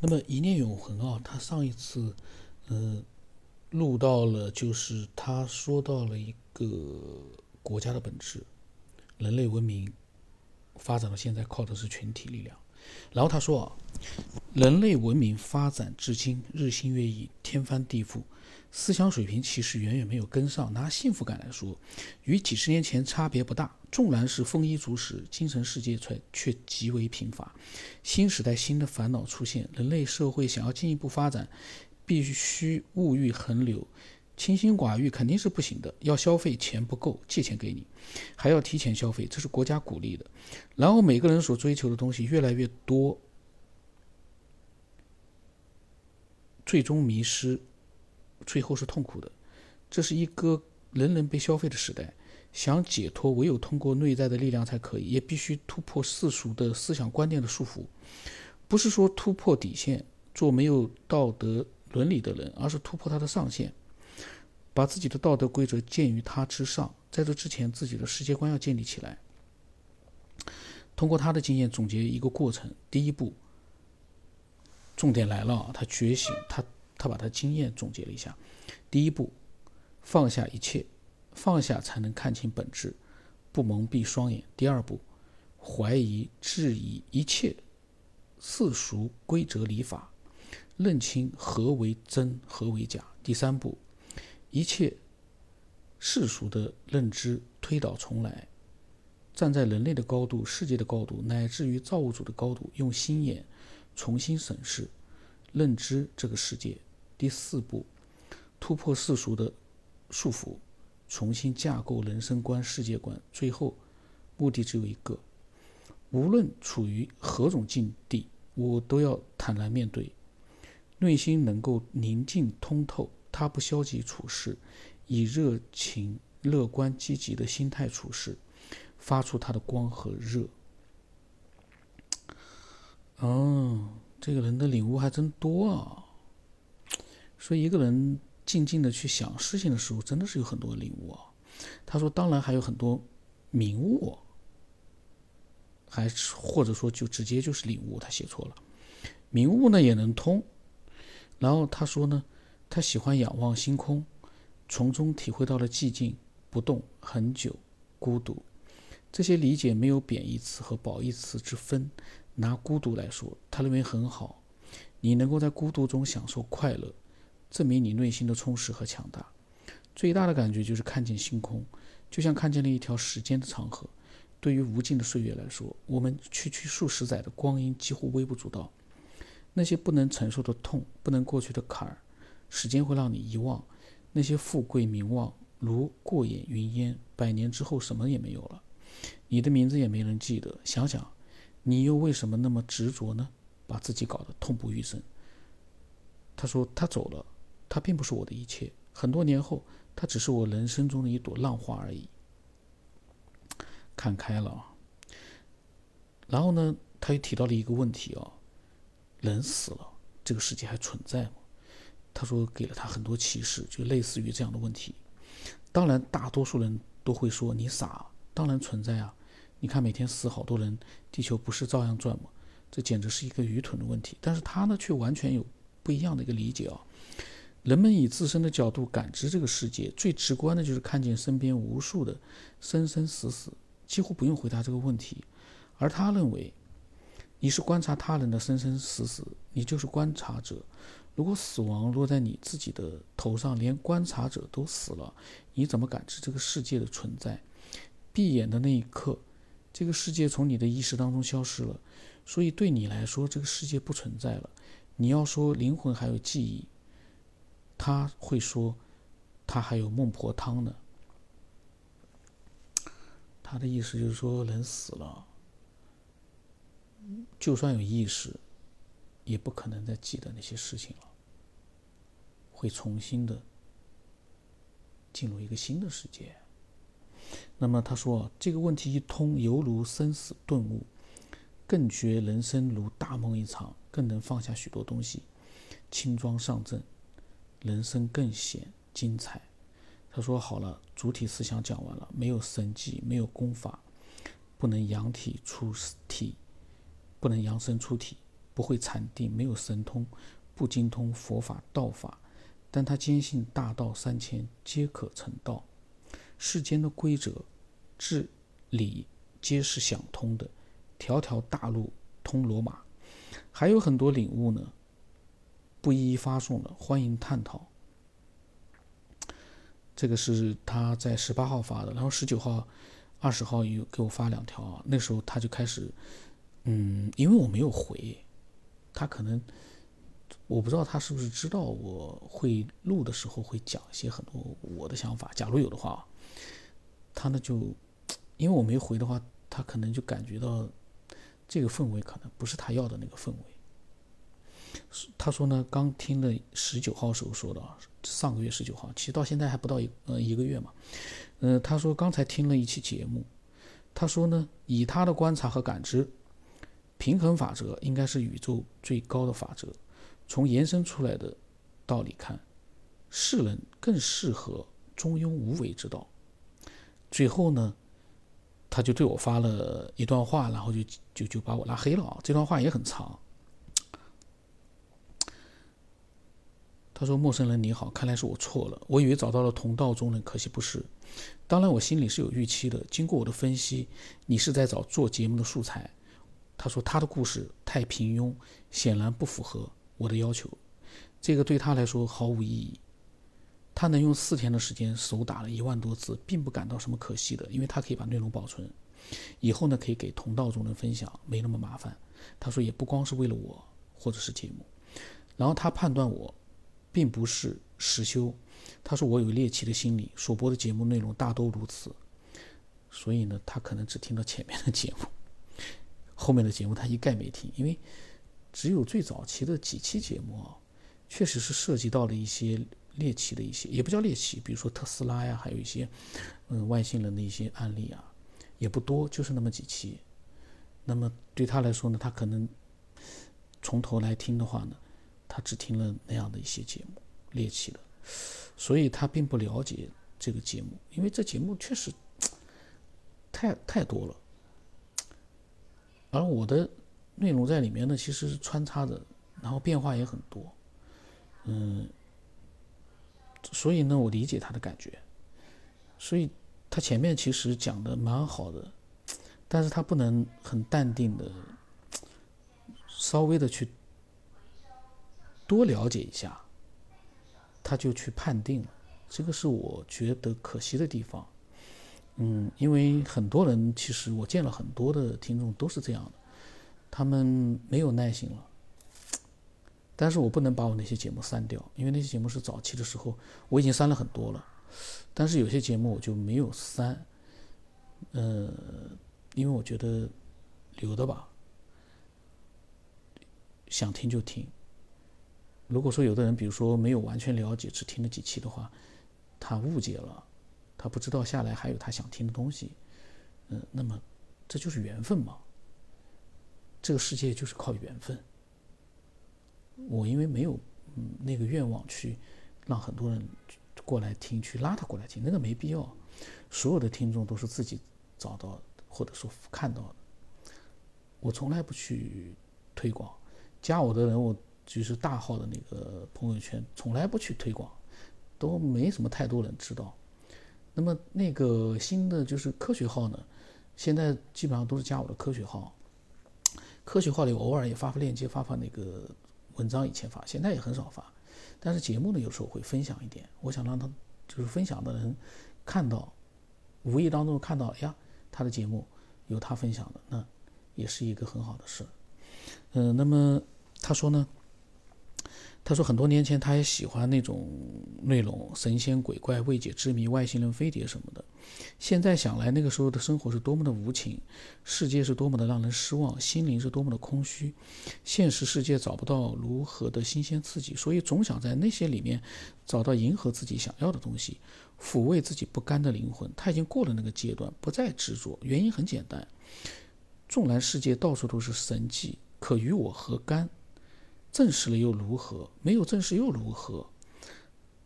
那么一念永恒啊，他上一次，嗯，录到了，就是他说到了一个国家的本质，人类文明发展到现在靠的是群体力量。然后他说啊，人类文明发展至今日新月异，天翻地覆。思想水平其实远远没有跟上。拿幸福感来说，与几十年前差别不大。纵然是丰衣足食，精神世界却却极为贫乏。新时代新的烦恼出现，人类社会想要进一步发展，必须物欲横流，清心寡欲肯定是不行的。要消费，钱不够，借钱给你，还要提前消费，这是国家鼓励的。然后每个人所追求的东西越来越多，最终迷失。最后是痛苦的，这是一个人人被消费的时代。想解脱，唯有通过内在的力量才可以，也必须突破世俗的思想观念的束缚。不是说突破底线，做没有道德伦理的人，而是突破他的上限，把自己的道德规则建于他之上。在这之前，自己的世界观要建立起来。通过他的经验总结一个过程：第一步，重点来了，他觉醒，他。他把他经验总结了一下：第一步，放下一切，放下才能看清本质，不蒙蔽双眼；第二步，怀疑、质疑一切世俗规则礼法，认清何为真，何为假；第三步，一切世俗的认知推倒重来，站在人类的高度、世界的高度，乃至于造物主的高度，用心眼重新审视、认知这个世界。第四步，突破世俗的束缚，重新架构人生观、世界观。最后，目的只有一个：无论处于何种境地，我都要坦然面对，内心能够宁静通透。他不消极处事，以热情、乐观、积极的心态处事，发出他的光和热。哦，这个人的领悟还真多啊！所以，一个人静静的去想事情的时候，真的是有很多领悟啊。他说：“当然还有很多明悟，还是或者说就直接就是领悟。”他写错了，明悟呢也能通。然后他说呢，他喜欢仰望星空，从中体会到了寂静、不动、很久、孤独。这些理解没有贬义词和褒义词之分。拿孤独来说，他认为很好，你能够在孤独中享受快乐。证明你内心的充实和强大，最大的感觉就是看见星空，就像看见了一条时间的长河。对于无尽的岁月来说，我们区区数十载的光阴几乎微不足道。那些不能承受的痛，不能过去的坎儿，时间会让你遗忘。那些富贵名望如过眼云烟，百年之后什么也没有了，你的名字也没人记得。想想，你又为什么那么执着呢？把自己搞得痛不欲生。他说他走了。他并不是我的一切，很多年后，他只是我人生中的一朵浪花而已。看开了啊。然后呢，他又提到了一个问题啊，人死了，这个世界还存在吗？他说给了他很多启示，就类似于这样的问题。当然，大多数人都会说你傻，当然存在啊！你看每天死好多人，地球不是照样转吗？这简直是一个愚蠢的问题。但是他呢，却完全有不一样的一个理解啊。人们以自身的角度感知这个世界，最直观的就是看见身边无数的生生死死，几乎不用回答这个问题。而他认为，你是观察他人的生生死死，你就是观察者。如果死亡落在你自己的头上，连观察者都死了，你怎么感知这个世界的存在？闭眼的那一刻，这个世界从你的意识当中消失了，所以对你来说，这个世界不存在了。你要说灵魂还有记忆。他会说，他还有孟婆汤呢。他的意思就是说，人死了，就算有意识，也不可能再记得那些事情了，会重新的进入一个新的世界。那么他说，这个问题一通，犹如生死顿悟，更觉人生如大梦一场，更能放下许多东西，轻装上阵。人生更显精彩。他说：“好了，主体思想讲完了，没有神迹，没有功法，不能扬体出体，不能扬身出体，不会禅定，没有神通，不精通佛法道法，但他坚信大道三千皆可成道，世间的规则、治理皆是想通的，条条大路通罗马。还有很多领悟呢，不一一发送了，欢迎探讨。这个是他在十八号发的，然后十九号、二十号又给我发两条啊。那时候他就开始，嗯，因为我没有回，他可能我不知道他是不是知道我会录的时候会讲一些很多我的想法。假如有的话，他呢就因为我没回的话，他可能就感觉到这个氛围可能不是他要的那个氛围。他说呢，刚听了十九号时候说的，上个月十九号，其实到现在还不到一呃一个月嘛。嗯，他说刚才听了一期节目，他说呢，以他的观察和感知，平衡法则应该是宇宙最高的法则。从延伸出来的道理看，世人更适合中庸无为之道。最后呢，他就对我发了一段话，然后就就就把我拉黑了啊。这段话也很长。他说：“陌生人你好，看来是我错了。我以为找到了同道中人，可惜不是。当然，我心里是有预期的。经过我的分析，你是在找做节目的素材。”他说：“他的故事太平庸，显然不符合我的要求。这个对他来说毫无意义。他能用四天的时间手打了一万多字，并不感到什么可惜的，因为他可以把内容保存，以后呢可以给同道中人分享，没那么麻烦。”他说：“也不光是为了我，或者是节目。”然后他判断我。并不是实修，他说我有猎奇的心理，所播的节目内容大都如此，所以呢，他可能只听到前面的节目，后面的节目他一概没听，因为只有最早期的几期节目啊，确实是涉及到了一些猎奇的一些，也不叫猎奇，比如说特斯拉呀，还有一些嗯外星人的一些案例啊，也不多，就是那么几期。那么对他来说呢，他可能从头来听的话呢。他只听了那样的一些节目，猎奇的，所以他并不了解这个节目，因为这节目确实太太多了，而我的内容在里面呢，其实是穿插着，然后变化也很多，嗯，所以呢，我理解他的感觉，所以他前面其实讲的蛮好的，但是他不能很淡定的，稍微的去。多了解一下，他就去判定，这个是我觉得可惜的地方。嗯，因为很多人其实我见了很多的听众都是这样的，他们没有耐心了。但是我不能把我那些节目删掉，因为那些节目是早期的时候我已经删了很多了，但是有些节目我就没有删，呃，因为我觉得留的吧，想听就听。如果说有的人，比如说没有完全了解，只听了几期的话，他误解了，他不知道下来还有他想听的东西，嗯，那么这就是缘分嘛。这个世界就是靠缘分。我因为没有那个愿望去让很多人过来听，去拉他过来听，那个没必要。所有的听众都是自己找到或者说看到的。我从来不去推广，加我的人我。就是大号的那个朋友圈，从来不去推广，都没什么太多人知道。那么那个新的就是科学号呢，现在基本上都是加我的科学号。科学号里偶尔也发发链接，发发那个文章，以前发，现在也很少发。但是节目呢，有时候会分享一点。我想让他就是分享的人看到，无意当中看到，哎呀，他的节目有他分享的，那也是一个很好的事。嗯，那么他说呢？他说，很多年前他也喜欢那种内容，神仙鬼怪、未解之谜、外星人、飞碟什么的。现在想来，那个时候的生活是多么的无情，世界是多么的让人失望，心灵是多么的空虚，现实世界找不到如何的新鲜刺激，所以总想在那些里面找到迎合自己想要的东西，抚慰自己不甘的灵魂。他已经过了那个阶段，不再执着。原因很简单，纵然世界到处都是神迹，可与我何干？证实了又如何？没有证实又如何？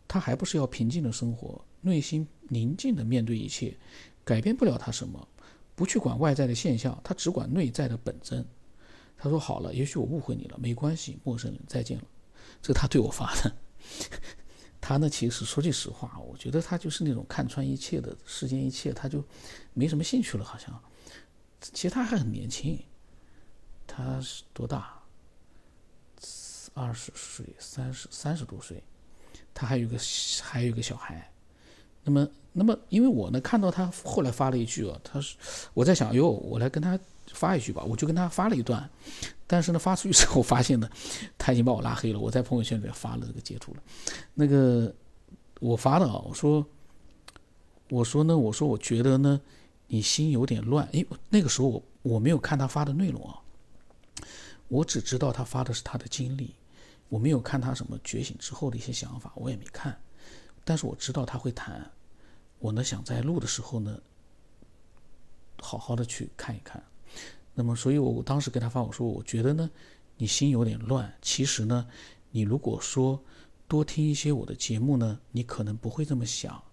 他还不是要平静的生活，内心宁静的面对一切，改变不了他什么，不去管外在的现象，他只管内在的本真。他说好了，也许我误会你了，没关系，陌生人再见了。这是他对我发的。他呢，其实说句实话，我觉得他就是那种看穿一切的世间一切，他就没什么兴趣了，好像。其实他还很年轻，他是多大？二十岁，三十三十多岁，他还有个还有个小孩。那么，那么，因为我呢看到他后来发了一句啊，他是我在想，哟，我来跟他发一句吧，我就跟他发了一段。但是呢，发出去之后发现呢，他已经把我拉黑了。我在朋友圈里面发了这个截图了。那个我发的啊，我说，我说呢，我说我觉得呢，你心有点乱。因为那个时候我我没有看他发的内容啊，我只知道他发的是他的经历，我没有看他什么觉醒之后的一些想法，我也没看。但是我知道他会谈，我呢想在录的时候呢，好好的去看一看。那么，所以我当时跟他发我说，我觉得呢，你心有点乱。其实呢，你如果说多听一些我的节目呢，你可能不会这么想，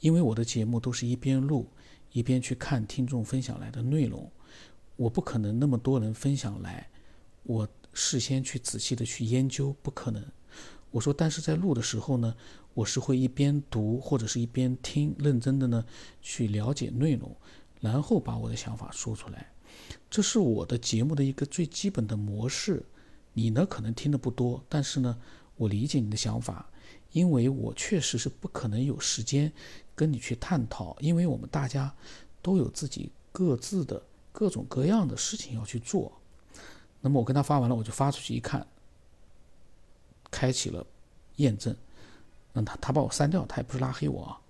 因为我的节目都是一边录一边去看听众分享来的内容，我不可能那么多人分享来，我事先去仔细的去研究，不可能。我说，但是在录的时候呢，我是会一边读或者是一边听，认真的呢去了解内容，然后把我的想法说出来。这是我的节目的一个最基本的模式，你呢可能听的不多，但是呢，我理解你的想法，因为我确实是不可能有时间跟你去探讨，因为我们大家都有自己各自的各种各样的事情要去做。那么我跟他发完了，我就发出去一看，开启了验证，那他他把我删掉，他也不是拉黑我啊，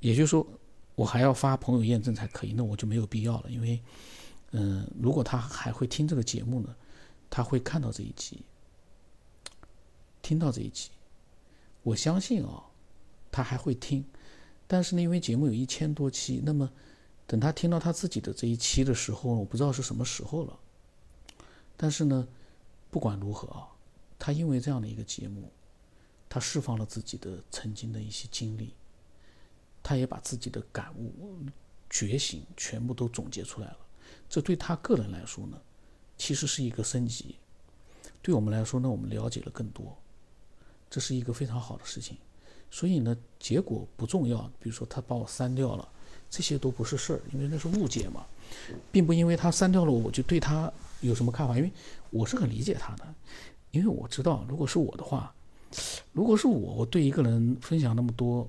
也就是说。我还要发朋友验证才可以，那我就没有必要了。因为，嗯，如果他还会听这个节目呢，他会看到这一集，听到这一集，我相信啊，他还会听。但是呢，因为节目有一千多期，那么等他听到他自己的这一期的时候，我不知道是什么时候了。但是呢，不管如何啊，他因为这样的一个节目，他释放了自己的曾经的一些经历。他也把自己的感悟、觉醒全部都总结出来了。这对他个人来说呢，其实是一个升级；对我们来说呢，我们了解了更多，这是一个非常好的事情。所以呢，结果不重要。比如说他把我删掉了，这些都不是事儿，因为那是误解嘛，并不因为他删掉了我我就对他有什么看法。因为我是很理解他的，因为我知道，如果是我的话，如果是我，我对一个人分享那么多。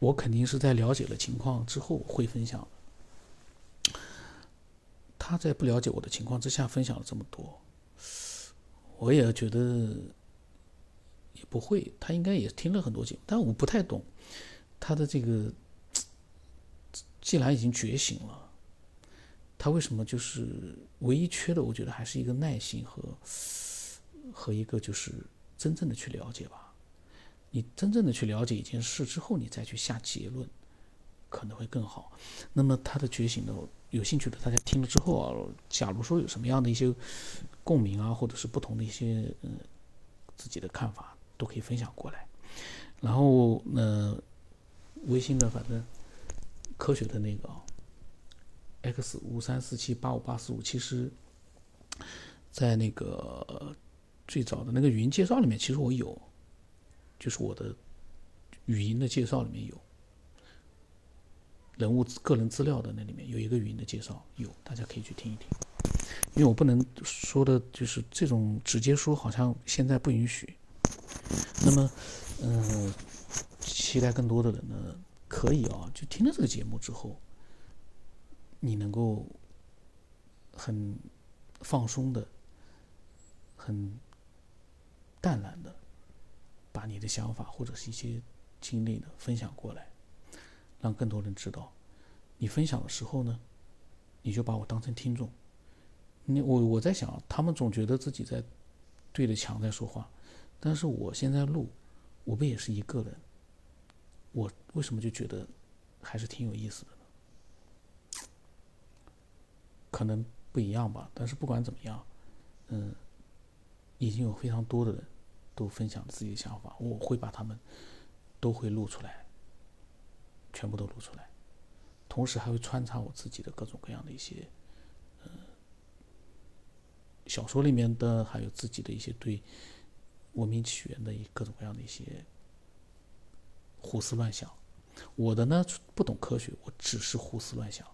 我肯定是在了解了情况之后会分享。他在不了解我的情况之下分享了这么多，我也觉得也不会。他应该也听了很多节目，但我不太懂他的这个。既然已经觉醒了，他为什么就是唯一缺的？我觉得还是一个耐心和和一个就是真正的去了解吧。你真正的去了解一件事之后，你再去下结论，可能会更好。那么他的觉醒呢？有兴趣的大家听了之后啊，假如说有什么样的一些共鸣啊，或者是不同的一些嗯自己的看法，都可以分享过来。然后呢，微信的反正科学的那个 x 五三四七八五八四五，其实，在那个最早的那个语音介绍里面，其实我有。就是我的语音的介绍里面有人物个人资料的那里面有一个语音的介绍，有大家可以去听一听。因为我不能说的，就是这种直接说，好像现在不允许。那么，嗯，期待更多的人呢，可以啊，就听了这个节目之后，你能够很放松的、很淡然的。把你的想法或者是一些经历呢分享过来，让更多人知道。你分享的时候呢，你就把我当成听众。你我我在想，他们总觉得自己在对着墙在说话，但是我现在录，我不也是一个人？我为什么就觉得还是挺有意思的可能不一样吧，但是不管怎么样，嗯，已经有非常多的人都分享自己的想法，我会把他们都会录出来，全部都录出来，同时还会穿插我自己的各种各样的一些嗯小说里面的，还有自己的一些对文明起源的各种各样的一些胡思乱想。我的呢，不懂科学，我只是胡思乱想。